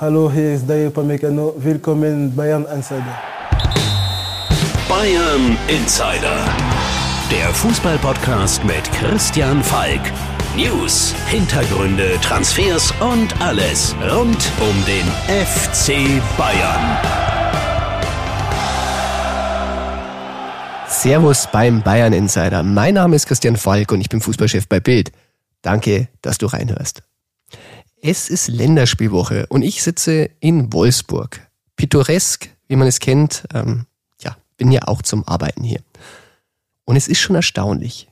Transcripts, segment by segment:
Hallo, hier ist Dayo Pamecano. Willkommen Bayern Insider. Bayern Insider. Der Fußballpodcast mit Christian Falk. News, Hintergründe, Transfers und alles rund um den FC Bayern. Servus beim Bayern Insider. Mein Name ist Christian Falk und ich bin Fußballchef bei Bild. Danke, dass du reinhörst. Es ist Länderspielwoche und ich sitze in Wolfsburg. Pittoresk, wie man es kennt. Ähm, ja, bin ja auch zum Arbeiten hier. Und es ist schon erstaunlich.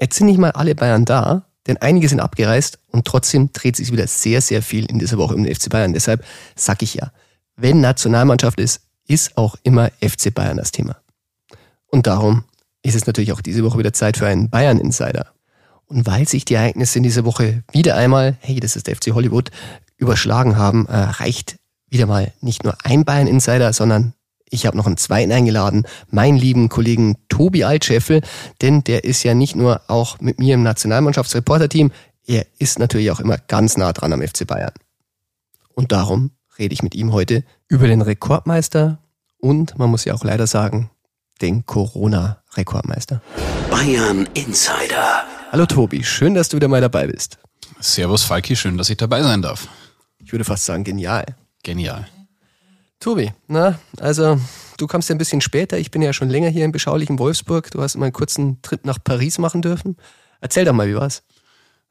Jetzt sind nicht mal alle Bayern da, denn einige sind abgereist und trotzdem dreht sich wieder sehr, sehr viel in dieser Woche um den FC Bayern. Deshalb sag ich ja, wenn Nationalmannschaft ist, ist auch immer FC Bayern das Thema. Und darum ist es natürlich auch diese Woche wieder Zeit für einen Bayern Insider. Und weil sich die Ereignisse in dieser Woche wieder einmal, hey, das ist der FC Hollywood, überschlagen haben, äh, reicht wieder mal nicht nur ein Bayern Insider, sondern ich habe noch einen zweiten eingeladen, meinen lieben Kollegen Tobi Altscheffel, denn der ist ja nicht nur auch mit mir im Nationalmannschaftsreporter-Team, er ist natürlich auch immer ganz nah dran am FC Bayern. Und darum rede ich mit ihm heute über den Rekordmeister und man muss ja auch leider sagen, den Corona-Rekordmeister. Bayern Insider. Hallo Tobi, schön, dass du wieder mal dabei bist. Servus Falki, schön, dass ich dabei sein darf. Ich würde fast sagen, genial. Genial. Tobi, na, also du kommst ja ein bisschen später. Ich bin ja schon länger hier im beschaulichen Wolfsburg. Du hast mal einen kurzen Trip nach Paris machen dürfen. Erzähl doch mal, wie war's?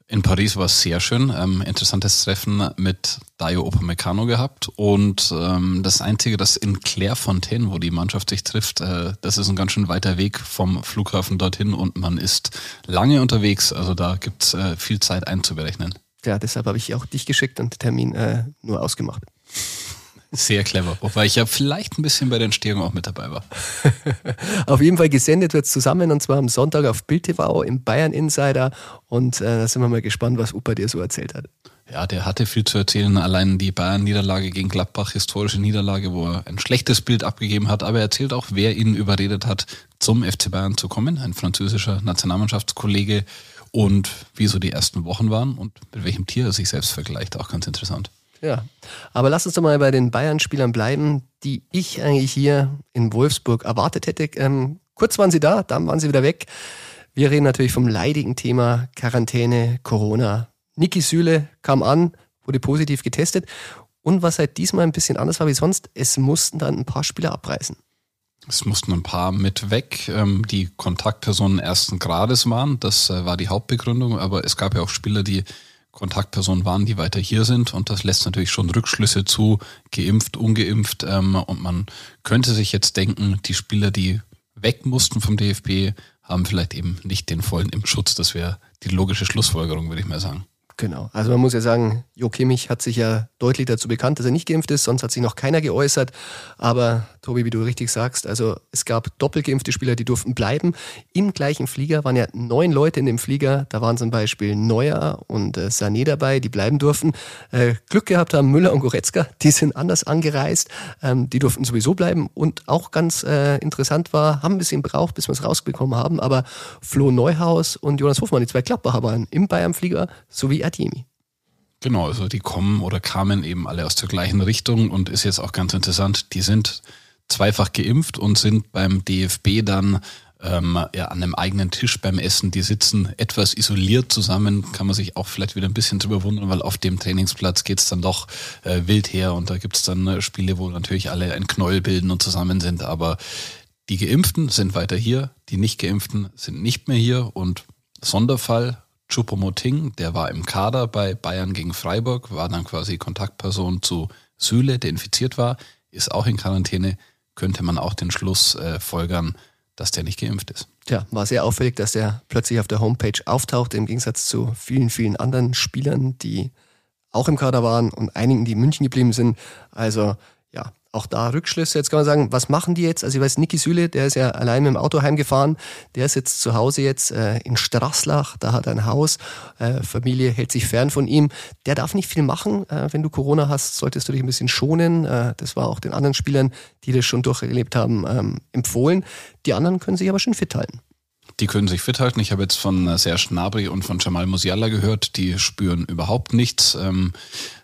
In Paris war es sehr schön. Ähm, interessantes Treffen mit Dayo Opamecano gehabt. Und ähm, das Einzige, das in Clairefontaine, wo die Mannschaft sich trifft, äh, das ist ein ganz schön weiter Weg vom Flughafen dorthin und man ist lange unterwegs. Also da gibt's äh, viel Zeit einzuberechnen. Ja, deshalb habe ich auch dich geschickt und den Termin äh, nur ausgemacht. Sehr clever, wobei ich ja vielleicht ein bisschen bei der Entstehung auch mit dabei war. auf jeden Fall gesendet wird es zusammen und zwar am Sonntag auf Bild TV im Bayern Insider und äh, da sind wir mal gespannt, was Upa dir so erzählt hat. Ja, der hatte viel zu erzählen. Allein die Bayern-Niederlage gegen Gladbach, historische Niederlage, wo er ein schlechtes Bild abgegeben hat. Aber er erzählt auch, wer ihn überredet hat, zum FC Bayern zu kommen. Ein französischer Nationalmannschaftskollege. Und wie so die ersten Wochen waren und mit welchem Tier er sich selbst vergleicht. Auch ganz interessant. Ja, aber lass uns doch mal bei den Bayern-Spielern bleiben, die ich eigentlich hier in Wolfsburg erwartet hätte. Ähm, kurz waren sie da, dann waren sie wieder weg. Wir reden natürlich vom leidigen Thema Quarantäne, Corona. Niki Süle kam an, wurde positiv getestet. Und was halt diesmal ein bisschen anders war wie sonst, es mussten dann ein paar Spieler abreißen. Es mussten ein paar mit weg, ähm, die Kontaktpersonen ersten Grades waren. Das äh, war die Hauptbegründung. Aber es gab ja auch Spieler, die Kontaktpersonen waren, die weiter hier sind. Und das lässt natürlich schon Rückschlüsse zu, geimpft, ungeimpft. Ähm, und man könnte sich jetzt denken, die Spieler, die weg mussten vom DFB, haben vielleicht eben nicht den vollen Impfschutz. Das wäre die logische Schlussfolgerung, würde ich mal sagen. Genau. Also man muss ja sagen, Jo Kimmich hat sich ja deutlich dazu bekannt, dass er nicht geimpft ist, sonst hat sich noch keiner geäußert. Aber Tobi, wie du richtig sagst, also es gab doppelgeimpfte Spieler, die durften bleiben. Im gleichen Flieger waren ja neun Leute in dem Flieger. Da waren zum Beispiel Neuer und äh, Sané dabei, die bleiben durften. Äh, Glück gehabt haben Müller und Goretzka, die sind anders angereist. Ähm, die durften sowieso bleiben. Und auch ganz äh, interessant war, haben ein bisschen gebraucht, bis wir es rausbekommen haben, aber Flo Neuhaus und Jonas Hofmann, die zwei Klappbacher waren im Bayern-Flieger, sowie Ademi. Genau, also die kommen oder kamen eben alle aus der gleichen Richtung und ist jetzt auch ganz interessant, die sind zweifach geimpft und sind beim DFB dann ähm, ja, an einem eigenen Tisch beim Essen. Die sitzen etwas isoliert zusammen, kann man sich auch vielleicht wieder ein bisschen drüber wundern, weil auf dem Trainingsplatz geht's dann doch äh, wild her und da gibt's dann äh, Spiele, wo natürlich alle ein Knäuel bilden und zusammen sind. Aber die Geimpften sind weiter hier, die nicht Geimpften sind nicht mehr hier und Sonderfall Choupo-Moting, der war im Kader bei Bayern gegen Freiburg, war dann quasi Kontaktperson zu Süle, der infiziert war, ist auch in Quarantäne, könnte man auch den Schluss äh, folgern, dass der nicht geimpft ist. Tja, war sehr auffällig, dass der plötzlich auf der Homepage auftaucht, im Gegensatz zu vielen, vielen anderen Spielern, die auch im Kader waren und einigen, die in München geblieben sind. Also ja, auch da Rückschlüsse. Jetzt kann man sagen, was machen die jetzt? Also ich weiß, Niki Süle, der ist ja allein mit dem Auto heimgefahren. Der ist jetzt zu Hause jetzt äh, in Straßlach, da hat er ein Haus. Äh, Familie hält sich fern von ihm. Der darf nicht viel machen. Äh, wenn du Corona hast, solltest du dich ein bisschen schonen. Äh, das war auch den anderen Spielern, die das schon durcherlebt haben, ähm, empfohlen. Die anderen können sich aber schon fit halten. Die können sich fit halten. Ich habe jetzt von Serge Gnabry und von Jamal Musiala gehört, die spüren überhaupt nichts. Ähm,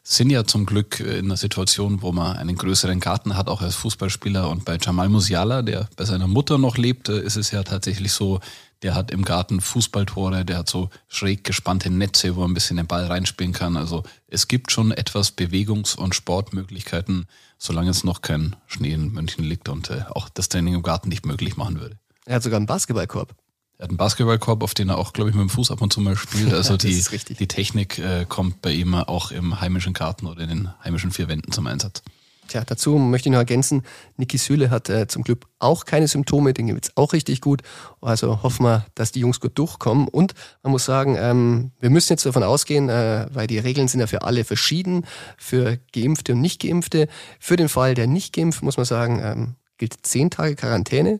sind ja zum Glück in einer Situation, wo man einen größeren Garten hat, auch als Fußballspieler. Und bei Jamal Musiala, der bei seiner Mutter noch lebte, ist es ja tatsächlich so, der hat im Garten Fußballtore, der hat so schräg gespannte Netze, wo er ein bisschen den Ball reinspielen kann. Also es gibt schon etwas Bewegungs- und Sportmöglichkeiten, solange es noch kein Schnee in München liegt und äh, auch das Training im Garten nicht möglich machen würde. Er hat sogar einen Basketballkorb. Er hat einen Basketballkorb, auf den er auch, glaube ich, mit dem Fuß ab und zu mal spielt. Also die, die Technik äh, kommt bei ihm auch im heimischen Garten oder in den heimischen vier Wänden zum Einsatz. Tja, dazu möchte ich noch ergänzen, Niki Süle hat äh, zum Glück auch keine Symptome, den geht's auch richtig gut. Also hoffen wir, dass die Jungs gut durchkommen. Und man muss sagen, ähm, wir müssen jetzt davon ausgehen, äh, weil die Regeln sind ja für alle verschieden, für Geimpfte und Nicht-Geimpfte. Für den Fall der Nicht-Geimpft muss man sagen, ähm, gilt zehn Tage Quarantäne.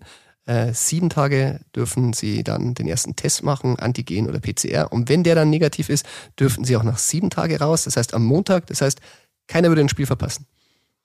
Äh, sieben Tage dürfen sie dann den ersten Test machen, Antigen oder PCR. Und wenn der dann negativ ist, dürfen sie auch nach sieben Tage raus. Das heißt am Montag. Das heißt, keiner würde ein Spiel verpassen.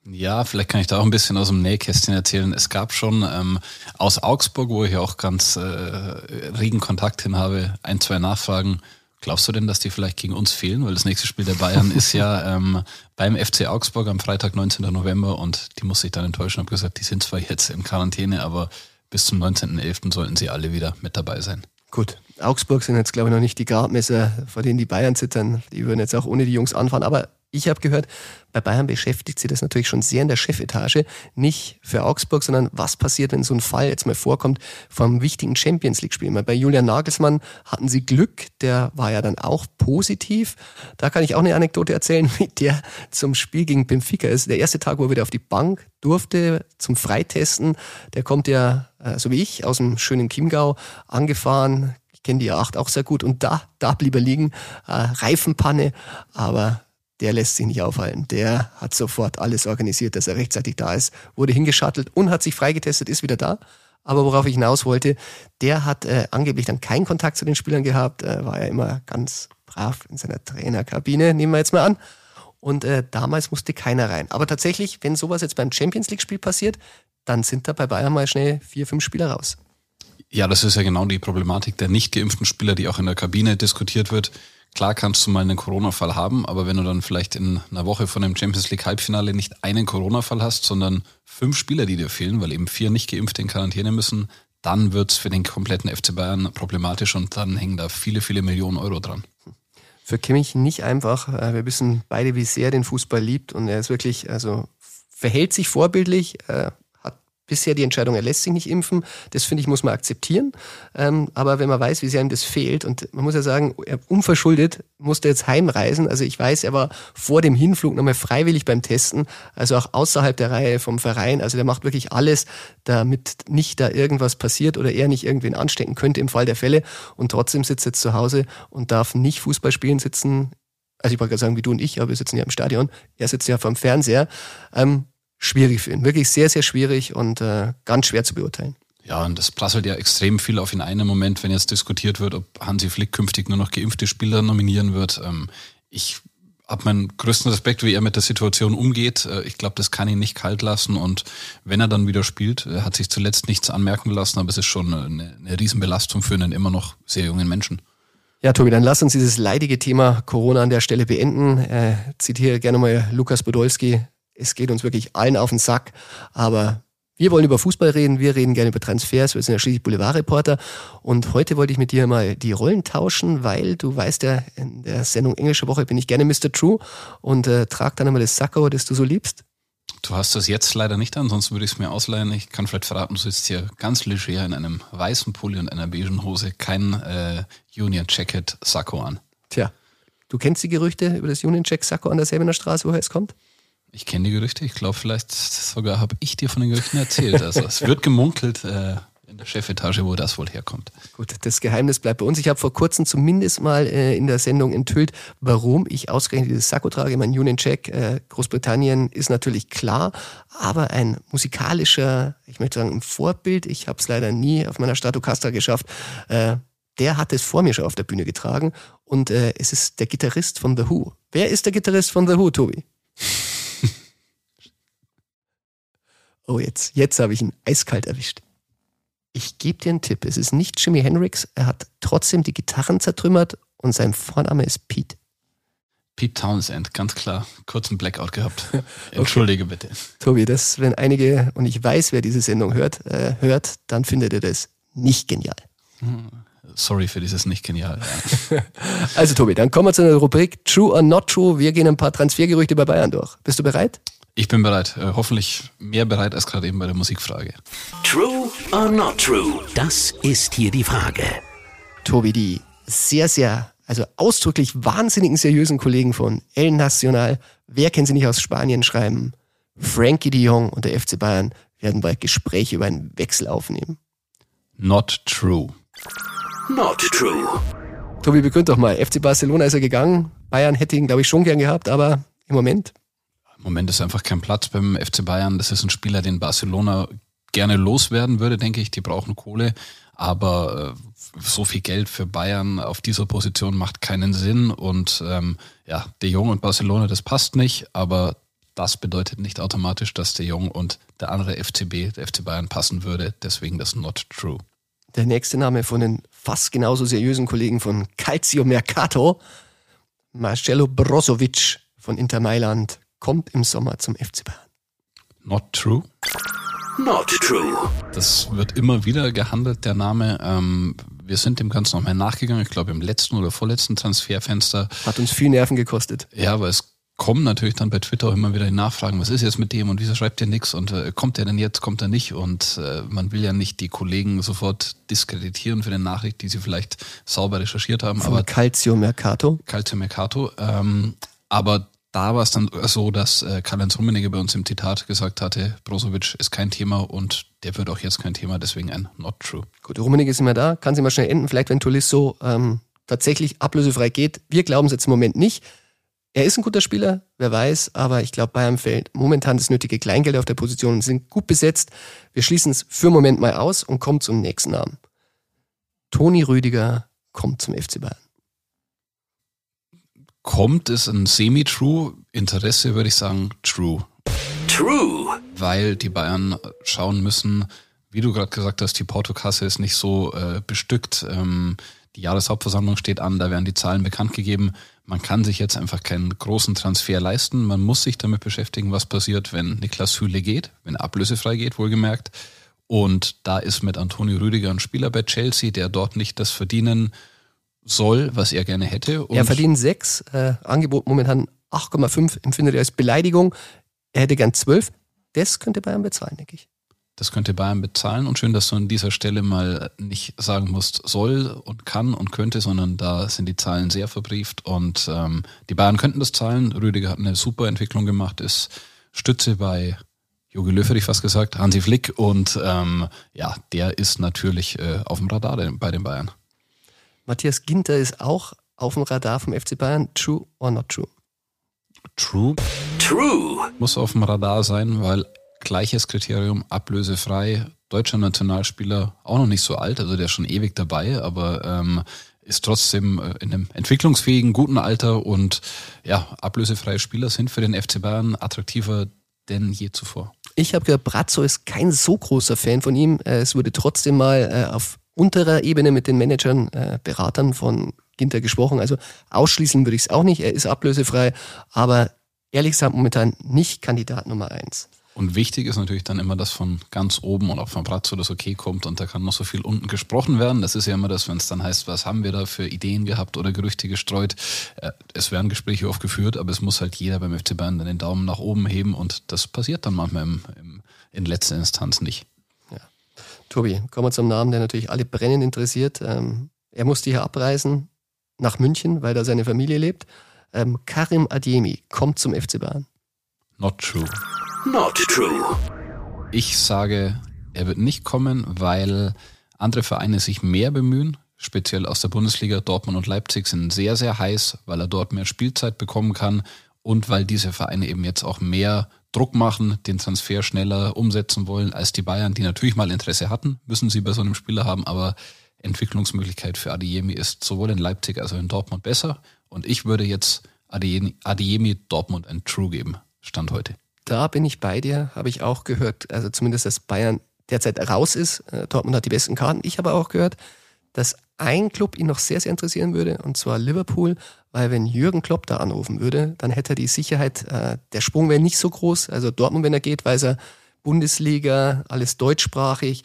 Ja, vielleicht kann ich da auch ein bisschen aus dem Nähkästchen erzählen. Es gab schon ähm, aus Augsburg, wo ich auch ganz äh, regen Kontakt hin habe, ein, zwei Nachfragen. Glaubst du denn, dass die vielleicht gegen uns fehlen? Weil das nächste Spiel der Bayern ist ja ähm, beim FC Augsburg am Freitag, 19. November und die muss sich dann enttäuschen. Ich habe gesagt, die sind zwar jetzt in Quarantäne, aber bis zum 19.11. sollten sie alle wieder mit dabei sein. Gut, Augsburg sind jetzt, glaube ich, noch nicht die Gradmesser, vor denen die Bayern zittern. Die würden jetzt auch ohne die Jungs anfahren. Aber ich habe gehört, bei Bayern beschäftigt sie das natürlich schon sehr in der Chefetage. Nicht für Augsburg, sondern was passiert, wenn so ein Fall jetzt mal vorkommt vom wichtigen Champions League-Spiel. Bei Julian Nagelsmann hatten sie Glück, der war ja dann auch positiv. Da kann ich auch eine Anekdote erzählen, wie der zum Spiel gegen Benfica ist. Der erste Tag, wo er wieder auf die Bank durfte zum Freitesten, der kommt ja, äh, so wie ich, aus dem schönen Chiemgau angefahren. Kenne die A8 auch sehr gut. Und da, da blieb er liegen. Äh, Reifenpanne, aber der lässt sich nicht aufhalten. Der hat sofort alles organisiert, dass er rechtzeitig da ist, wurde hingeschattelt und hat sich freigetestet, ist wieder da. Aber worauf ich hinaus wollte, der hat äh, angeblich dann keinen Kontakt zu den Spielern gehabt, äh, war ja immer ganz brav in seiner Trainerkabine, nehmen wir jetzt mal an. Und äh, damals musste keiner rein. Aber tatsächlich, wenn sowas jetzt beim Champions League-Spiel passiert, dann sind da bei Bayern mal schnell vier, fünf Spieler raus. Ja, das ist ja genau die Problematik der nicht geimpften Spieler, die auch in der Kabine diskutiert wird. Klar kannst du mal einen Corona-Fall haben, aber wenn du dann vielleicht in einer Woche von dem Champions League Halbfinale nicht einen Corona-Fall hast, sondern fünf Spieler, die dir fehlen, weil eben vier nicht geimpft in Quarantäne müssen, dann wird's für den kompletten FC Bayern problematisch und dann hängen da viele, viele Millionen Euro dran. Für Kimmich nicht einfach. Äh, wir wissen beide, wie sehr er den Fußball liebt und er ist wirklich, also verhält sich vorbildlich, äh, bisher die Entscheidung, er lässt sich nicht impfen. Das finde ich, muss man akzeptieren. Ähm, aber wenn man weiß, wie sehr ihm das fehlt, und man muss ja sagen, er unverschuldet musste jetzt heimreisen. Also ich weiß, er war vor dem Hinflug nochmal freiwillig beim Testen, also auch außerhalb der Reihe vom Verein. Also der macht wirklich alles, damit nicht da irgendwas passiert oder er nicht irgendwen anstecken könnte im Fall der Fälle. Und trotzdem sitzt er jetzt zu Hause und darf nicht Fußball spielen sitzen. Also ich wollte gerade sagen, wie du und ich, aber wir sitzen ja im Stadion. Er sitzt ja vom Fernseher. Ähm, schwierig für ihn. Wirklich sehr, sehr schwierig und äh, ganz schwer zu beurteilen. Ja, und das prasselt ja extrem viel auf ihn ein im Moment, wenn jetzt diskutiert wird, ob Hansi Flick künftig nur noch geimpfte Spieler nominieren wird. Ähm, ich habe meinen größten Respekt, wie er mit der Situation umgeht. Äh, ich glaube, das kann ihn nicht kalt lassen. Und wenn er dann wieder spielt, er hat sich zuletzt nichts anmerken lassen, aber es ist schon eine, eine Riesenbelastung für einen immer noch sehr jungen Menschen. Ja, Tobi, dann lass uns dieses leidige Thema Corona an der Stelle beenden. Äh, zitiere gerne mal Lukas Podolski, es geht uns wirklich allen auf den Sack, aber wir wollen über Fußball reden, wir reden gerne über Transfers, wir sind ja schließlich Boulevardreporter und heute wollte ich mit dir mal die Rollen tauschen, weil du weißt ja, in der Sendung Englische Woche bin ich gerne Mr. True und äh, trag dann einmal das Sacko, das du so liebst. Du hast das jetzt leider nicht an, sonst würde ich es mir ausleihen. Ich kann vielleicht verraten, du sitzt hier ganz leger in einem weißen Pulli und einer beigen Hose, kein äh, Union Jacket Sakko an. Tja, du kennst die Gerüchte über das Union Jack Sakko an der Säbener Straße, woher es kommt? Ich kenne die Gerüchte. Ich glaube, vielleicht sogar habe ich dir von den Gerüchten erzählt. Also es wird gemunkelt äh, in der Chefetage, wo das wohl herkommt. Gut, das Geheimnis bleibt bei uns. Ich habe vor kurzem zumindest mal äh, in der Sendung enthüllt, warum ich ausgerechnet dieses Sakko trage. Mein Union Jack äh, Großbritannien ist natürlich klar, aber ein musikalischer, ich möchte sagen, ein Vorbild. Ich habe es leider nie auf meiner Stratocaster geschafft. Äh, der hat es vor mir schon auf der Bühne getragen und äh, es ist der Gitarrist von The Who. Wer ist der Gitarrist von The Who, Tobi? Oh, jetzt, jetzt habe ich ihn eiskalt erwischt. Ich gebe dir einen Tipp. Es ist nicht Jimi Hendrix. Er hat trotzdem die Gitarren zertrümmert und sein Vorname ist Pete. Pete Townsend, ganz klar. Kurzen Blackout gehabt. Entschuldige bitte. Tobi, das, wenn einige, und ich weiß, wer diese Sendung hört, äh, hört, dann findet ihr das nicht genial. Sorry für dieses nicht genial. Ja. Also Tobi, dann kommen wir zu einer Rubrik True or Not True. Wir gehen ein paar Transfergerüchte bei Bayern durch. Bist du bereit? Ich bin bereit. Äh, hoffentlich mehr bereit als gerade eben bei der Musikfrage. True or not true? Das ist hier die Frage. Tobi, die sehr, sehr, also ausdrücklich wahnsinnigen seriösen Kollegen von El Nacional, wer kennt sie nicht aus Spanien, schreiben, Frankie de Jong und der FC Bayern werden bald Gespräche über einen Wechsel aufnehmen. Not true. Not true. Tobi, begründ doch mal. FC Barcelona ist er gegangen. Bayern hätte ihn, glaube ich, schon gern gehabt, aber im Moment. Im Moment ist einfach kein Platz beim FC Bayern. Das ist ein Spieler, den Barcelona gerne loswerden würde, denke ich. Die brauchen Kohle. Aber äh, so viel Geld für Bayern auf dieser Position macht keinen Sinn. Und ähm, ja, De Jong und Barcelona, das passt nicht. Aber das bedeutet nicht automatisch, dass De Jong und der andere FCB, der FC Bayern, passen würde. Deswegen das not true. Der nächste Name von den fast genauso seriösen Kollegen von Calcio Mercato, Marcelo Brozovic von Inter Mailand, kommt im Sommer zum FC Bayern. Not true. Not true. Das wird immer wieder gehandelt, der Name. Ähm, wir sind dem Ganzen nochmal nachgegangen. Ich glaube, im letzten oder vorletzten Transferfenster. Hat uns viel Nerven gekostet. Ja, aber es kommen natürlich dann bei Twitter auch immer wieder die Nachfragen, was ist jetzt mit dem und wieso schreibt ihr nichts und äh, kommt er denn jetzt, kommt er nicht und äh, man will ja nicht die Kollegen sofort diskreditieren für eine Nachricht, die sie vielleicht sauber recherchiert haben. Von aber Calcio Mercato. Calcio Mercato. Ähm, aber da war es dann so, dass äh, Karl-Heinz Rummenigge bei uns im Zitat gesagt hatte, Brozovic ist kein Thema und der wird auch jetzt kein Thema, deswegen ein Not True. Gut, Rummenigge ist immer da, kann sie mal schnell enden, vielleicht wenn Tolisso ähm, tatsächlich ablösefrei geht. Wir glauben es jetzt im Moment nicht. Er ist ein guter Spieler, wer weiß, aber ich glaube, Bayern fällt momentan das nötige Kleingeld auf der Position und sind gut besetzt. Wir schließen es für einen Moment mal aus und kommen zum nächsten Namen. Toni Rüdiger kommt zum FC Bayern. Kommt ist ein Semi-True, Interesse würde ich sagen True. True. Weil die Bayern schauen müssen, wie du gerade gesagt hast, die Portokasse ist nicht so äh, bestückt. Ähm, die Jahreshauptversammlung steht an, da werden die Zahlen bekannt gegeben. Man kann sich jetzt einfach keinen großen Transfer leisten. Man muss sich damit beschäftigen, was passiert, wenn Niklas Süle geht, wenn er ablösefrei geht, wohlgemerkt. Und da ist mit Antonio Rüdiger ein Spieler bei Chelsea, der dort nicht das verdienen soll, was er gerne hätte. Und er verdient sechs, äh, Angebot momentan 8,5, empfindet er als Beleidigung. Er hätte gern zwölf. Das könnte Bayern bezahlen, denke ich. Das könnte Bayern bezahlen und schön, dass du an dieser Stelle mal nicht sagen musst, soll und kann und könnte, sondern da sind die Zahlen sehr verbrieft und ähm, die Bayern könnten das zahlen. Rüdiger hat eine super Entwicklung gemacht, ist Stütze bei Jogi Löw hätte ich fast gesagt, Hansi Flick und ähm, ja, der ist natürlich äh, auf dem Radar bei den Bayern. Matthias Ginter ist auch auf dem Radar vom FC Bayern. True or not true? True. True. Muss auf dem Radar sein, weil gleiches Kriterium, ablösefrei, deutscher Nationalspieler, auch noch nicht so alt, also der ist schon ewig dabei, aber ähm, ist trotzdem äh, in einem entwicklungsfähigen, guten Alter und ja, ablösefreie Spieler sind für den FC Bayern attraktiver denn je zuvor. Ich habe gehört, Brazzo ist kein so großer Fan von ihm. Äh, Es wurde trotzdem mal äh, auf unterer Ebene mit den Managern, äh, Beratern von Ginter gesprochen. Also ausschließen würde ich es auch nicht. Er ist ablösefrei, aber ehrlich gesagt momentan nicht Kandidat Nummer eins. Und wichtig ist natürlich dann immer, dass von ganz oben und auch von Brazzo das okay kommt und da kann noch so viel unten gesprochen werden. Das ist ja immer das, wenn es dann heißt, was haben wir da für Ideen gehabt oder Gerüchte gestreut. Äh, Es werden Gespräche oft geführt, aber es muss halt jeder beim FC Bayern dann den Daumen nach oben heben und das passiert dann manchmal im, im, in letzter Instanz nicht. Tobi, kommen wir zum Namen, der natürlich alle brennend interessiert. Ähm, er musste hier abreisen nach München, weil da seine Familie lebt. Ähm, Karim Adiemi kommt zum FC Bayern. Not true. Not true. Ich sage, er wird nicht kommen, weil andere Vereine sich mehr bemühen. Speziell aus der Bundesliga. Dortmund und Leipzig sind sehr, sehr heiß, weil er dort mehr Spielzeit bekommen kann und weil diese Vereine eben jetzt auch mehr Druck machen, den Transfer schneller umsetzen wollen als die Bayern, die natürlich mal Interesse hatten, müssen sie bei so einem Spieler haben, aber Entwicklungsmöglichkeit für Adiemi ist sowohl in Leipzig als auch in Dortmund besser. Und ich würde jetzt Adiemi, Adiemi Dortmund ein True geben, Stand heute. Da bin ich bei dir, habe ich auch gehört. Also zumindest, dass Bayern derzeit raus ist. Äh, Dortmund hat die besten Karten. Ich habe auch gehört, dass ein Club ihn noch sehr, sehr interessieren würde, und zwar Liverpool, weil wenn Jürgen Klopp da anrufen würde, dann hätte er die Sicherheit, äh, der Sprung wäre nicht so groß. Also Dortmund, wenn er geht, weiß er, Bundesliga, alles deutschsprachig.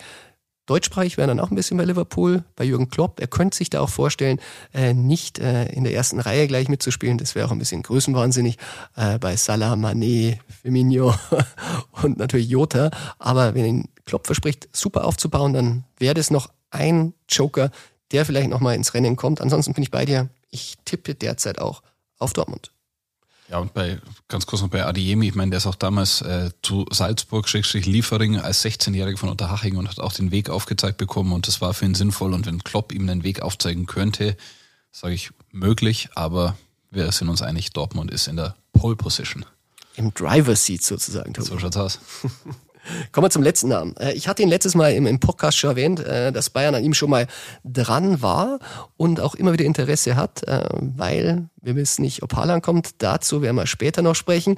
Deutschsprachig wäre dann auch ein bisschen bei Liverpool, bei Jürgen Klopp. Er könnte sich da auch vorstellen, äh, nicht äh, in der ersten Reihe gleich mitzuspielen. Das wäre auch ein bisschen größenwahnsinnig äh, bei Salah, Mané, Firmino und natürlich Jota. Aber wenn ihn Klopp verspricht, super aufzubauen, dann wäre das noch ein Joker, der vielleicht nochmal ins Rennen kommt. Ansonsten bin ich bei dir. Ich tippe derzeit auch auf Dortmund. Ja, und bei, ganz kurz noch bei Adiemi, ich meine, der ist auch damals äh, zu Salzburg, Schrägstrich Liefering als 16-Jähriger von Unterhaching und hat auch den Weg aufgezeigt bekommen und das war für ihn sinnvoll und wenn Klopp ihm den Weg aufzeigen könnte, sage ich möglich, aber wir sind uns einig, Dortmund ist in der Pole Position. Im Driver's Seat sozusagen. Tobi. So schaut's aus. Kommen wir zum letzten Namen. Äh, ich hatte ihn letztes Mal im, Podcast schon erwähnt, äh, dass Bayern an ihm schon mal dran war und auch immer wieder Interesse hat, äh, weil wir wissen nicht, ob Haaland kommt. Dazu werden wir später noch sprechen.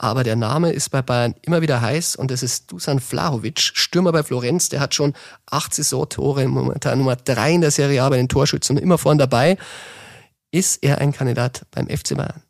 Aber der Name ist bei Bayern immer wieder heiß und das ist Dusan Vlahovic, Stürmer bei Florenz. Der hat schon acht Saisontore, momentan Nummer drei in der Serie A bei den Torschützen und immer vorn dabei. Ist er ein Kandidat beim FC Bayern?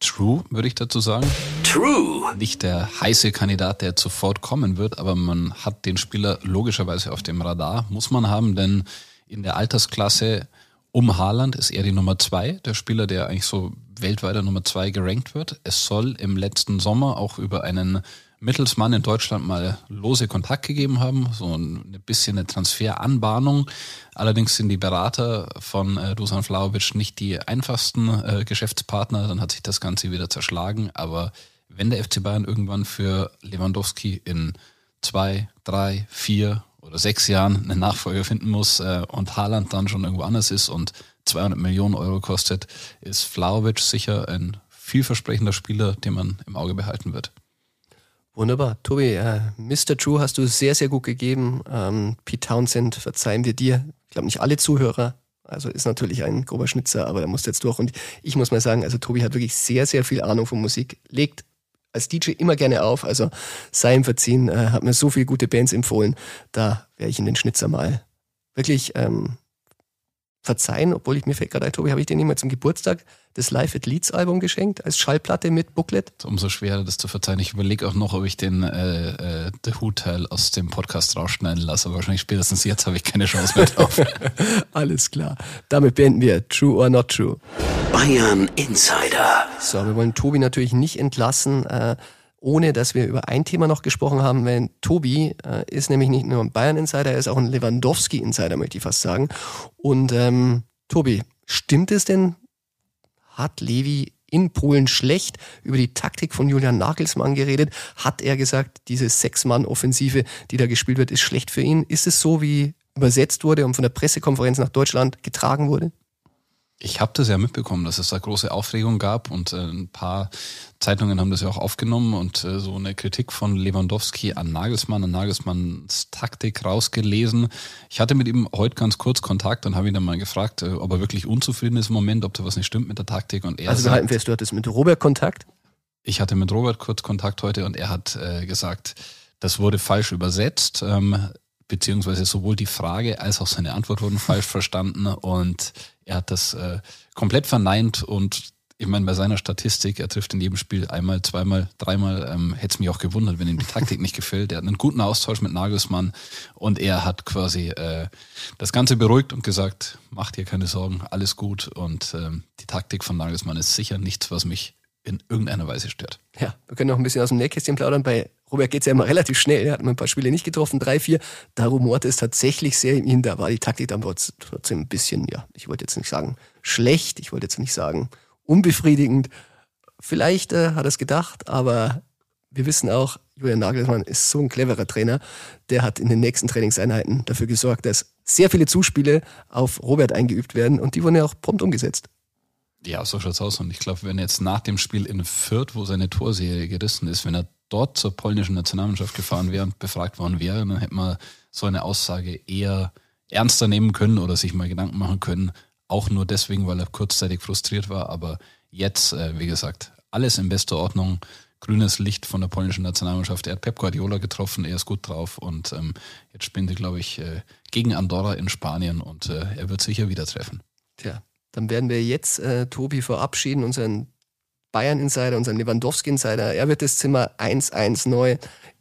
True, würde ich dazu sagen. True. Nicht der heiße Kandidat, der sofort kommen wird, aber man hat den Spieler logischerweise auf dem Radar, muss man haben, denn in der Altersklasse um Haaland ist er die Nummer zwei, der Spieler, der eigentlich so weltweiter Nummer zwei gerankt wird. Es soll im letzten Sommer auch über einen Mittelsmann in Deutschland mal lose Kontakt gegeben haben, so ein bisschen eine Transferanbahnung. Allerdings sind die Berater von äh, Dusan Vlaovic nicht die einfachsten äh, Geschäftspartner, dann hat sich das Ganze wieder zerschlagen. Aber wenn der FC Bayern irgendwann für Lewandowski in zwei, drei, vier oder sechs Jahren einen Nachfolger finden muss äh, und Haaland dann schon irgendwo anders ist und 200 Millionen Euro kostet, ist Vlaovic sicher ein vielversprechender Spieler, den man im Auge behalten wird. Wunderbar. Tobi, äh, Mr. True hast du sehr, sehr gut gegeben. Ähm, Pete Townsend, verzeihen wir dir. Ich glaube nicht alle Zuhörer. Also ist natürlich ein grober Schnitzer, aber er muss jetzt durch. Und ich muss mal sagen, also Tobi hat wirklich sehr, sehr viel Ahnung von Musik. Legt als DJ immer gerne auf. Also sei ihm verziehen, äh, hat mir so viele gute Bands empfohlen. Da wäre ich in den Schnitzer mal wirklich ähm, verzeihen, obwohl ich mir fällt gerade ein, Tobi, habe ich dir nicht mal zum Geburtstag das Live at Leeds Album geschenkt, als Schallplatte mit Booklet? Umso schwerer, das zu verzeihen. Ich überlege auch noch, ob ich den äh, äh, The Who-Teil aus dem Podcast rausschneiden lasse. Aber wahrscheinlich spätestens jetzt habe ich keine Chance mehr drauf. Alles klar. Damit beenden wir True or Not True. Bayern Insider. So, wir wollen Tobi natürlich nicht entlassen. Äh, ohne dass wir über ein Thema noch gesprochen haben, weil Tobi äh, ist nämlich nicht nur ein Bayern-Insider, er ist auch ein Lewandowski-Insider, möchte ich fast sagen. Und ähm, Tobi, stimmt es denn, hat Levi in Polen schlecht über die Taktik von Julian Nagelsmann geredet? Hat er gesagt, diese Sechs-Mann-Offensive, die da gespielt wird, ist schlecht für ihn? Ist es so, wie übersetzt wurde und von der Pressekonferenz nach Deutschland getragen wurde? Ich habe das ja mitbekommen, dass es da große Aufregung gab und äh, ein paar Zeitungen haben das ja auch aufgenommen und äh, so eine Kritik von Lewandowski an Nagelsmann, an Nagelsmanns Taktik rausgelesen. Ich hatte mit ihm heute ganz kurz Kontakt und habe ihn dann mal gefragt, äh, ob er wirklich unzufrieden ist im Moment, ob da was nicht stimmt mit der Taktik. Und er also wir halten fest, du hattest mit Robert Kontakt? Ich hatte mit Robert kurz Kontakt heute und er hat äh, gesagt, das wurde falsch übersetzt. Ähm, beziehungsweise sowohl die Frage als auch seine Antwort wurden falsch verstanden und er hat das äh, komplett verneint und ich meine, bei seiner Statistik, er trifft in jedem Spiel einmal, zweimal, dreimal, ähm, hätte es mich auch gewundert, wenn ihm die Taktik nicht gefällt. Er hat einen guten Austausch mit Nagelsmann und er hat quasi äh, das Ganze beruhigt und gesagt, macht dir keine Sorgen, alles gut und ähm, die Taktik von Nagelsmann ist sicher nichts, was mich in irgendeiner Weise stört. Ja, wir können noch ein bisschen aus dem Nähkästchen plaudern. Bei Robert geht es ja immer relativ schnell. Er hat mal ein paar Spiele nicht getroffen, drei, vier. Da rumort es tatsächlich sehr in ihm. Da war die Taktik dann trotzdem ein bisschen, ja, ich wollte jetzt nicht sagen schlecht, ich wollte jetzt nicht sagen unbefriedigend. Vielleicht äh, hat er es gedacht, aber wir wissen auch, Julian Nagelsmann ist so ein cleverer Trainer. Der hat in den nächsten Trainingseinheiten dafür gesorgt, dass sehr viele Zuspiele auf Robert eingeübt werden und die wurden ja auch prompt umgesetzt. Ja, so schaut's aus. Und ich glaube, wenn jetzt nach dem Spiel in Fürth, wo seine Torserie gerissen ist, wenn er dort zur polnischen Nationalmannschaft gefahren wäre und befragt worden wäre, dann hätte man so eine Aussage eher ernster nehmen können oder sich mal Gedanken machen können. Auch nur deswegen, weil er kurzzeitig frustriert war. Aber jetzt, äh, wie gesagt, alles in bester Ordnung. grünes Licht von der polnischen Nationalmannschaft. Er hat Pep Guardiola getroffen, er ist gut drauf und ähm, jetzt spielen die, glaube ich, äh, gegen Andorra in Spanien und äh, er wird sicher wieder treffen. Tja, dann werden wir jetzt äh, Tobi verabschieden, unseren Bayern-Insider, unseren Lewandowski-Insider. Er wird das Zimmer 1-1 neu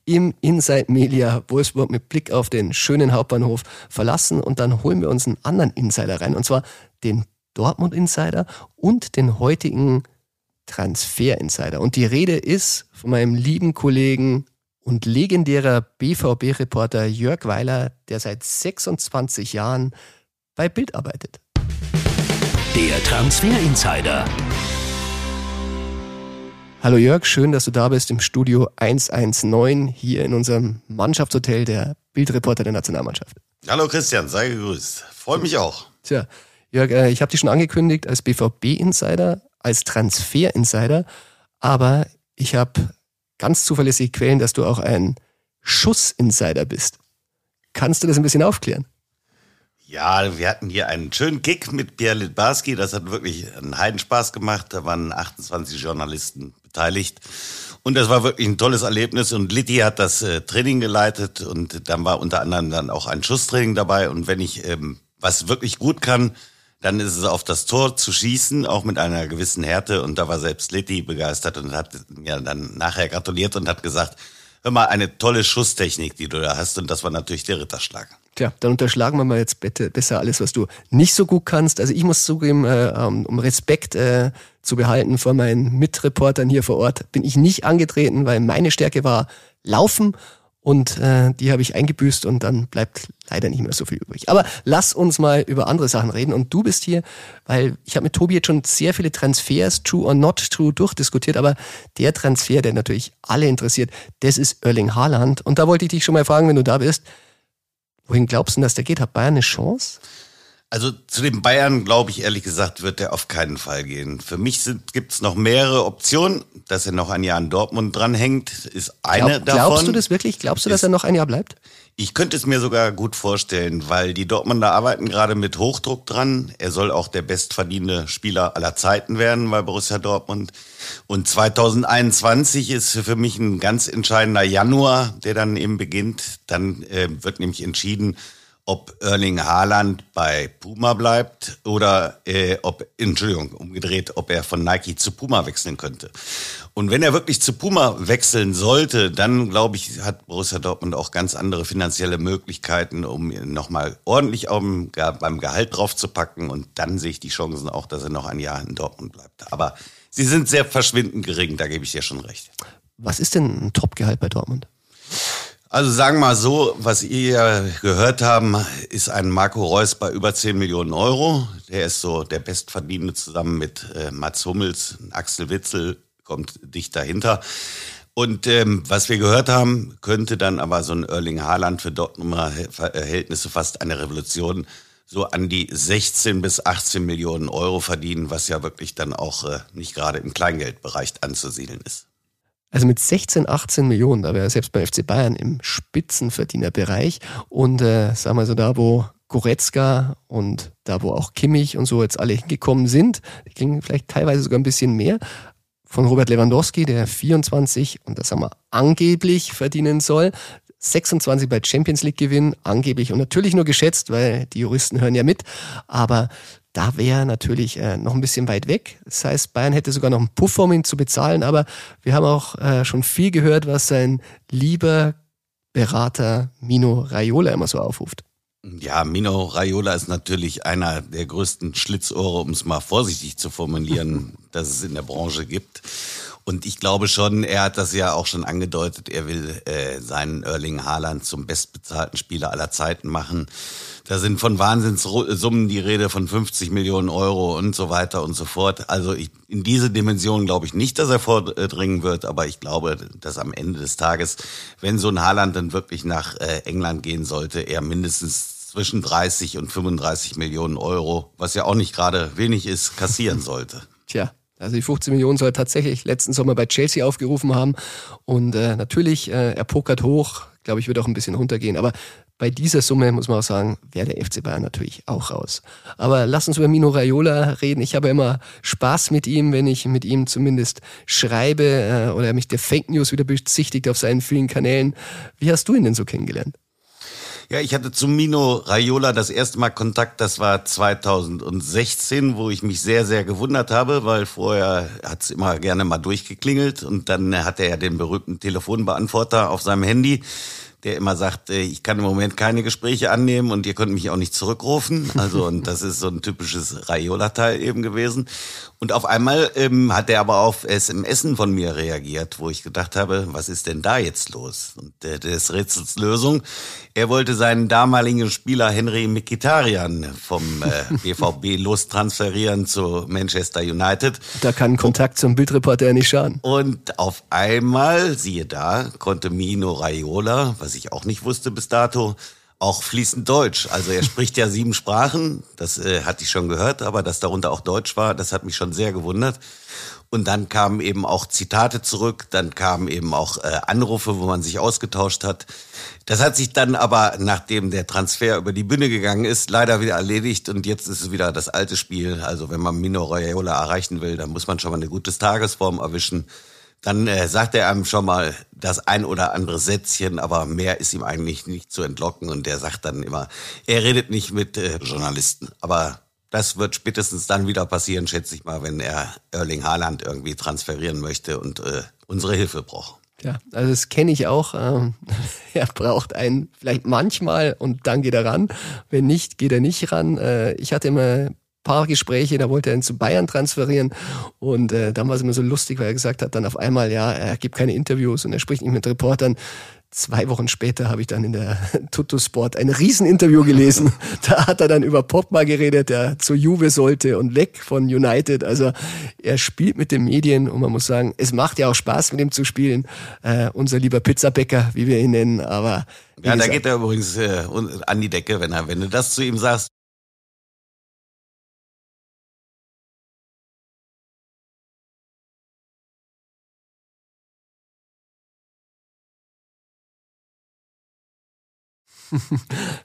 im Inside Media Wolfsburg mit Blick auf den schönen Hauptbahnhof verlassen und dann holen wir uns einen anderen Insider rein und zwar den Dortmund Insider und den heutigen Transfer Insider. Und die Rede ist von meinem lieben Kollegen und legendärer BVB-Reporter Jörg Weiler, der seit 26 Jahren bei Bild arbeitet. Der Transfer Insider. Hallo Jörg, schön, dass du da bist im Studio 119 hier in unserem Mannschaftshotel der Bildreporter der Nationalmannschaft. Hallo Christian, sei gegrüßt. Freut mich auch. Tja, Jörg, äh, ich habe dich schon angekündigt als BVB-Insider, als Transfer-Insider, aber ich habe ganz zuverlässige Quellen, dass du auch ein Schuss-Insider bist. Kannst du das ein bisschen aufklären? Ja, wir hatten hier einen schönen Kick mit Pierre Litbarski. Das hat wirklich einen Heidenspaß gemacht. Da waren 28 Journalisten beteiligt. Und das war wirklich ein tolles Erlebnis. Und Litti hat das äh, Training geleitet. Und dann war unter anderem dann auch ein Schusstraining dabei. Und wenn ich ähm, was wirklich gut kann, dann ist es auf das Tor zu schießen, auch mit einer gewissen Härte. Und da war selbst Litti begeistert und hat mir dann nachher gratuliert und hat gesagt, hör mal, eine tolle Schusstechnik, die du da hast. Und das war natürlich der Ritterschlag. Tja, dann unterschlagen wir mal jetzt bitte besser alles, was du nicht so gut kannst. Also ich muss zugeben, äh, um Respekt äh, zu behalten vor meinen Mitreportern hier vor Ort, bin ich nicht angetreten, weil meine Stärke war Laufen und äh, die habe ich eingebüßt und dann bleibt leider nicht mehr so viel übrig. Aber lass uns mal über andere Sachen reden. Und du bist hier, weil ich habe mit Tobi jetzt schon sehr viele Transfers, true or not true, durchdiskutiert, aber der Transfer, der natürlich alle interessiert, das ist Erling Haaland. Und da wollte ich dich schon mal fragen, wenn du da bist, Wohin glaubst du, dass der geht? Hat Bayern eine Chance? Also zu den Bayern, glaube ich ehrlich gesagt, wird er auf keinen Fall gehen. Für mich gibt es noch mehrere Optionen. Dass er noch ein Jahr in Dortmund dranhängt, ist eine Glaub, davon. Glaubst du das wirklich? Glaubst du, dass er noch ein Jahr bleibt? Ich könnte es mir sogar gut vorstellen, weil die Dortmunder arbeiten gerade mit Hochdruck dran. Er soll auch der bestverdienende Spieler aller Zeiten werden bei Borussia Dortmund. Und 2021 ist für mich ein ganz entscheidender Januar, der dann eben beginnt. Dann äh, wird nämlich entschieden, ob Erling Haaland bei Puma bleibt oder äh, ob, Entschuldigung, umgedreht, ob er von Nike zu Puma wechseln könnte. Und wenn er wirklich zu Puma wechseln sollte, dann glaube ich, hat Borussia Dortmund auch ganz andere finanzielle Möglichkeiten, um nochmal ordentlich beim Gehalt draufzupacken. Und dann sehe ich die Chancen auch, dass er noch ein Jahr in Dortmund bleibt. Aber sie sind sehr verschwindend gering, da gebe ich dir schon recht. Was ist denn ein Topgehalt bei Dortmund? Also sagen wir mal so, was ihr gehört haben, ist ein Marco Reus bei über 10 Millionen Euro. Der ist so der Bestverdienende zusammen mit äh, Mats Hummels, Axel Witzel kommt dicht dahinter. Und ähm, was wir gehört haben, könnte dann aber so ein Erling Haaland für Dortmunder Verhältnisse fast eine Revolution so an die 16 bis 18 Millionen Euro verdienen, was ja wirklich dann auch äh, nicht gerade im Kleingeldbereich anzusiedeln ist. Also mit 16, 18 Millionen, da wäre er selbst beim FC Bayern im Spitzenverdienerbereich. Und äh, sagen wir so, da wo Goretzka und da wo auch Kimmich und so jetzt alle hingekommen sind, die klingen vielleicht teilweise sogar ein bisschen mehr, von Robert Lewandowski, der 24 und das sagen wir angeblich verdienen soll, 26 bei Champions League gewinnen, angeblich und natürlich nur geschätzt, weil die Juristen hören ja mit, aber da wäre natürlich äh, noch ein bisschen weit weg. Das heißt, Bayern hätte sogar noch einen Puffer, um ihn zu bezahlen, aber wir haben auch äh, schon viel gehört, was sein lieber Berater Mino Raiola immer so aufruft. Ja, Mino Raiola ist natürlich einer der größten Schlitzohre, um es mal vorsichtig zu formulieren, dass es in der Branche gibt. Und ich glaube schon, er hat das ja auch schon angedeutet, er will äh, seinen Erling Haaland zum bestbezahlten Spieler aller Zeiten machen. Da sind von Wahnsinnssummen die Rede von 50 Millionen Euro und so weiter und so fort. Also ich, in diese Dimension glaube ich nicht, dass er vordringen wird, aber ich glaube, dass am Ende des Tages, wenn so ein Haaland dann wirklich nach äh, England gehen sollte, er mindestens zwischen 30 und 35 Millionen Euro, was ja auch nicht gerade wenig ist, kassieren sollte. Tja, Also die 15 Millionen soll er tatsächlich letzten Sommer bei Chelsea aufgerufen haben. Und äh, natürlich, äh, er pokert hoch, glaube ich, wird auch ein bisschen runtergehen. Aber bei dieser Summe muss man auch sagen, wäre der FC Bayern natürlich auch raus. Aber lass uns über Mino Raiola reden. Ich habe immer Spaß mit ihm, wenn ich mit ihm zumindest schreibe äh, oder er mich der Fake News wieder bezichtigt auf seinen vielen Kanälen. Wie hast du ihn denn so kennengelernt? Ja, ich hatte zu Mino Raiola das erste Mal Kontakt, das war 2016, wo ich mich sehr, sehr gewundert habe, weil vorher hat's immer gerne mal durchgeklingelt und dann hat er den berühmten Telefonbeantworter auf seinem Handy der immer sagt, äh, ich kann im Moment keine Gespräche annehmen und ihr könnt mich auch nicht zurückrufen. Also und das ist so ein typisches Raiola-Teil eben gewesen. Und auf einmal ähm, hat er aber auf SMS von mir reagiert, wo ich gedacht habe, was ist denn da jetzt los? Und äh, des Rätsels Lösung, er wollte seinen damaligen Spieler Henry Mikitarian vom äh, BVB lostransferieren zu Manchester United. Da kann Kontakt zum Bildreporter nicht schaden. Und auf einmal, siehe da, konnte Mino Raiola, was ich auch nicht wusste bis dato, auch fließend Deutsch. Also er spricht ja sieben Sprachen, das äh, hatte ich schon gehört, aber dass darunter auch Deutsch war, das hat mich schon sehr gewundert. Und dann kamen eben auch Zitate zurück, dann kamen eben auch äh, Anrufe, wo man sich ausgetauscht hat. Das hat sich dann aber, nachdem der Transfer über die Bühne gegangen ist, leider wieder erledigt und jetzt ist es wieder das alte Spiel. Also wenn man Mino Raiola erreichen will, dann muss man schon mal eine gute Tagesform erwischen dann äh, sagt er einem schon mal das ein oder andere Sätzchen, aber mehr ist ihm eigentlich nicht zu entlocken und der sagt dann immer, er redet nicht mit äh, Journalisten. Aber das wird spätestens dann wieder passieren, schätze ich mal, wenn er Erling Haaland irgendwie transferieren möchte und äh, unsere Hilfe braucht. Ja, also das kenne ich auch. Ähm, er braucht einen vielleicht manchmal und dann geht er ran. Wenn nicht, geht er nicht ran. Äh, ich hatte immer paar Gespräche, da wollte er ihn zu Bayern transferieren und äh, dann war es immer so lustig, weil er gesagt hat, dann auf einmal, ja, er gibt keine Interviews und er spricht nicht mit Reportern. Zwei Wochen später habe ich dann in der Tutto Sport ein Rieseninterview gelesen. Da hat er dann über Pogba geredet, der zur Juve sollte und weg von United. Also er spielt mit den Medien und man muss sagen, es macht ja auch Spaß mit ihm zu spielen. Äh, unser lieber Pizzabäcker, wie wir ihn nennen. Aber ja, da geht er übrigens äh, an die Decke, wenn er, wenn du das zu ihm sagst.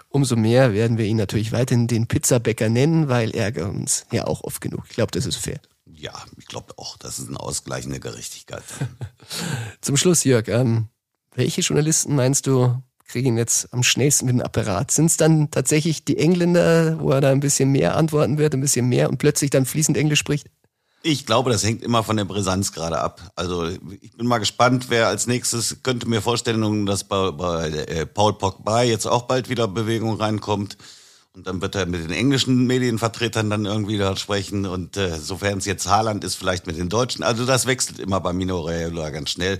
Umso mehr werden wir ihn natürlich weiterhin den Pizzabäcker nennen, weil er uns ja auch oft genug. Ich glaube, das ist fair. Ja, ich glaube auch, das ist eine ausgleichende Gerechtigkeit. Zum Schluss, Jörg, ähm, welche Journalisten meinst du, kriegen jetzt am schnellsten mit dem Apparat? Sind es dann tatsächlich die Engländer, wo er da ein bisschen mehr antworten wird, ein bisschen mehr und plötzlich dann fließend Englisch spricht? Ich glaube, das hängt immer von der Brisanz gerade ab. Also ich bin mal gespannt, wer als nächstes könnte mir vorstellen, dass bei, bei äh, Paul Pogba jetzt auch bald wieder Bewegung reinkommt. Und dann wird er mit den englischen Medienvertretern dann irgendwie da sprechen. Und äh, sofern es jetzt Haaland ist, vielleicht mit den Deutschen. Also das wechselt immer bei Mino Raiola ganz schnell.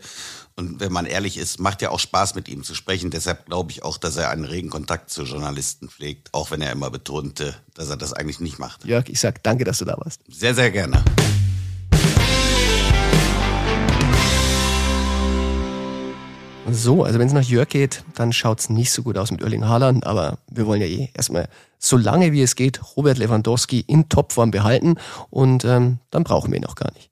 Und wenn man ehrlich ist, macht ja auch Spaß, mit ihm zu sprechen. Deshalb glaube ich auch, dass er einen regen Kontakt zu Journalisten pflegt, auch wenn er immer betonte, dass er das eigentlich nicht macht. Jörg, ich sag danke, dass du da warst. Sehr, sehr gerne. So, also wenn es nach Jörg geht, dann schaut's nicht so gut aus mit Erling Haaland, aber wir wollen ja eh erstmal so lange wie es geht Robert Lewandowski in Topform behalten und ähm, dann brauchen wir ihn auch gar nicht.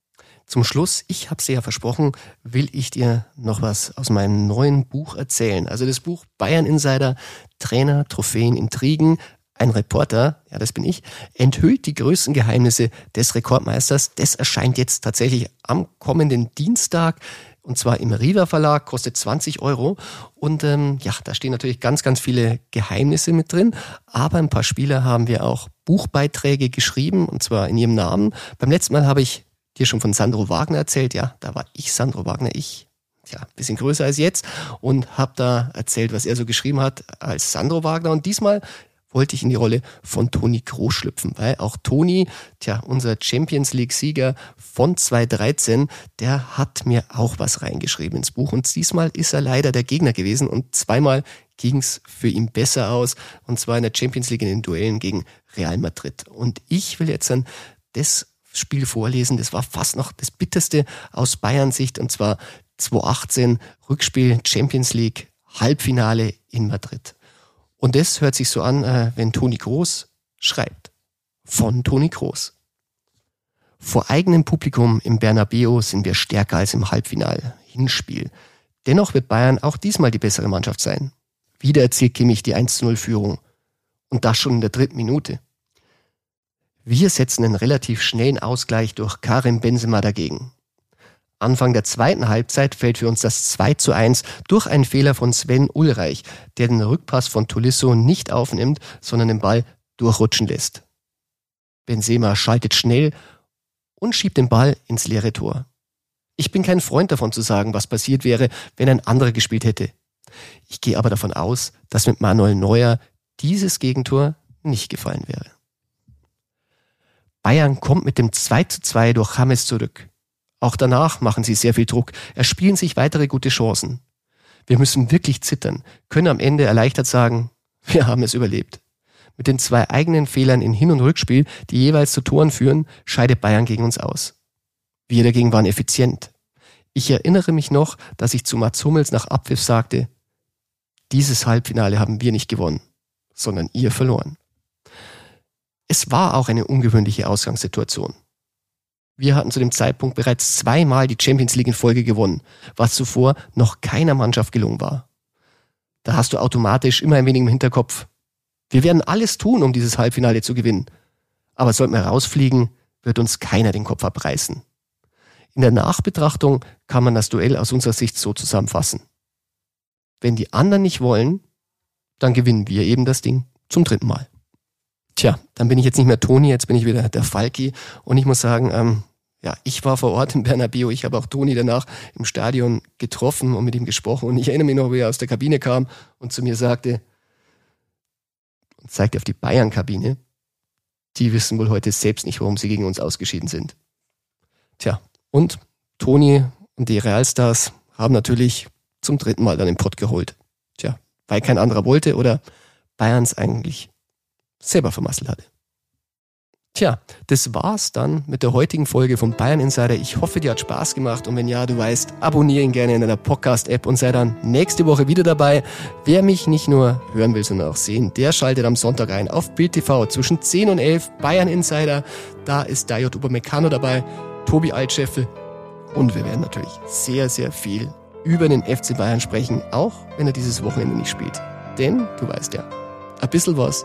Zum Schluss, ich habe es ja versprochen, will ich dir noch was aus meinem neuen Buch erzählen. Also das Buch Bayern Insider, Trainer, Trophäen, Intrigen, ein Reporter, ja das bin ich, enthüllt die größten Geheimnisse des Rekordmeisters. Das erscheint jetzt tatsächlich am kommenden Dienstag und zwar im Riva Verlag, kostet 20 Euro. Und ähm, ja, da stehen natürlich ganz, ganz viele Geheimnisse mit drin. Aber ein paar Spieler haben wir auch Buchbeiträge geschrieben, und zwar in ihrem Namen. Beim letzten Mal habe ich dir schon von Sandro Wagner erzählt. Ja, da war ich Sandro Wagner, ich ja, bisschen größer als jetzt und habe da erzählt, was er so geschrieben hat als Sandro Wagner. Und diesmal wollte ich in die Rolle von Toni Kroos schlüpfen, weil auch Toni, tja, unser Champions League-Sieger von 2013, der hat mir auch was reingeschrieben ins Buch. Und diesmal ist er leider der Gegner gewesen und zweimal ging's für ihn besser aus. Und zwar in der Champions League in den Duellen gegen Real Madrid. Und ich will jetzt dann das Spiel vorlesen. Das war fast noch das bitterste aus Bayern Sicht und zwar 2018 Rückspiel Champions League Halbfinale in Madrid. Und das hört sich so an, äh, wenn Toni Groß schreibt. Von Toni Groß. Vor eigenem Publikum im Bernabeu sind wir stärker als im Halbfinal-Hinspiel. Dennoch wird Bayern auch diesmal die bessere Mannschaft sein. Wieder erzielt Kimmich die 1-0-Führung. Und das schon in der dritten Minute. Wir setzen einen relativ schnellen Ausgleich durch Karim Benzema dagegen. Anfang der zweiten Halbzeit fällt für uns das 2 zu 1 durch einen Fehler von Sven Ulreich, der den Rückpass von Tolisso nicht aufnimmt, sondern den Ball durchrutschen lässt. Benzema schaltet schnell und schiebt den Ball ins leere Tor. Ich bin kein Freund davon zu sagen, was passiert wäre, wenn ein anderer gespielt hätte. Ich gehe aber davon aus, dass mit Manuel Neuer dieses Gegentor nicht gefallen wäre. Bayern kommt mit dem 2 zu 2 durch James zurück. Auch danach machen sie sehr viel Druck, erspielen sich weitere gute Chancen. Wir müssen wirklich zittern, können am Ende erleichtert sagen, wir haben es überlebt. Mit den zwei eigenen Fehlern in Hin- und Rückspiel, die jeweils zu Toren führen, scheidet Bayern gegen uns aus. Wir dagegen waren effizient. Ich erinnere mich noch, dass ich zu Mats Hummels nach Abpfiff sagte, dieses Halbfinale haben wir nicht gewonnen, sondern ihr verloren. Es war auch eine ungewöhnliche Ausgangssituation. Wir hatten zu dem Zeitpunkt bereits zweimal die Champions League in Folge gewonnen, was zuvor noch keiner Mannschaft gelungen war. Da hast du automatisch immer ein wenig im Hinterkopf. Wir werden alles tun, um dieses Halbfinale zu gewinnen. Aber sollten wir rausfliegen, wird uns keiner den Kopf abreißen. In der Nachbetrachtung kann man das Duell aus unserer Sicht so zusammenfassen. Wenn die anderen nicht wollen, dann gewinnen wir eben das Ding zum dritten Mal. Tja, dann bin ich jetzt nicht mehr Toni, jetzt bin ich wieder der Falki. Und ich muss sagen, ähm, ja, ich war vor Ort im Bernabeu. Ich habe auch Toni danach im Stadion getroffen und mit ihm gesprochen. Und ich erinnere mich noch, wie er aus der Kabine kam und zu mir sagte, und zeigte auf die Bayern-Kabine, die wissen wohl heute selbst nicht, warum sie gegen uns ausgeschieden sind. Tja, und Toni und die Realstars haben natürlich zum dritten Mal dann den Pott geholt. Tja, weil kein anderer wollte oder Bayerns eigentlich selber vermasselt hatte. Tja, das war's dann mit der heutigen Folge von Bayern Insider. Ich hoffe, dir hat Spaß gemacht und wenn ja, du weißt, abonniere ihn gerne in deiner Podcast-App und sei dann nächste Woche wieder dabei. Wer mich nicht nur hören will, sondern auch sehen, der schaltet am Sonntag ein auf Bild TV zwischen 10 und 11 Bayern Insider. Da ist Dayot Upamecano dabei, Tobi Altscheffel und wir werden natürlich sehr, sehr viel über den FC Bayern sprechen, auch wenn er dieses Wochenende nicht spielt. Denn, du weißt ja, ein bisschen was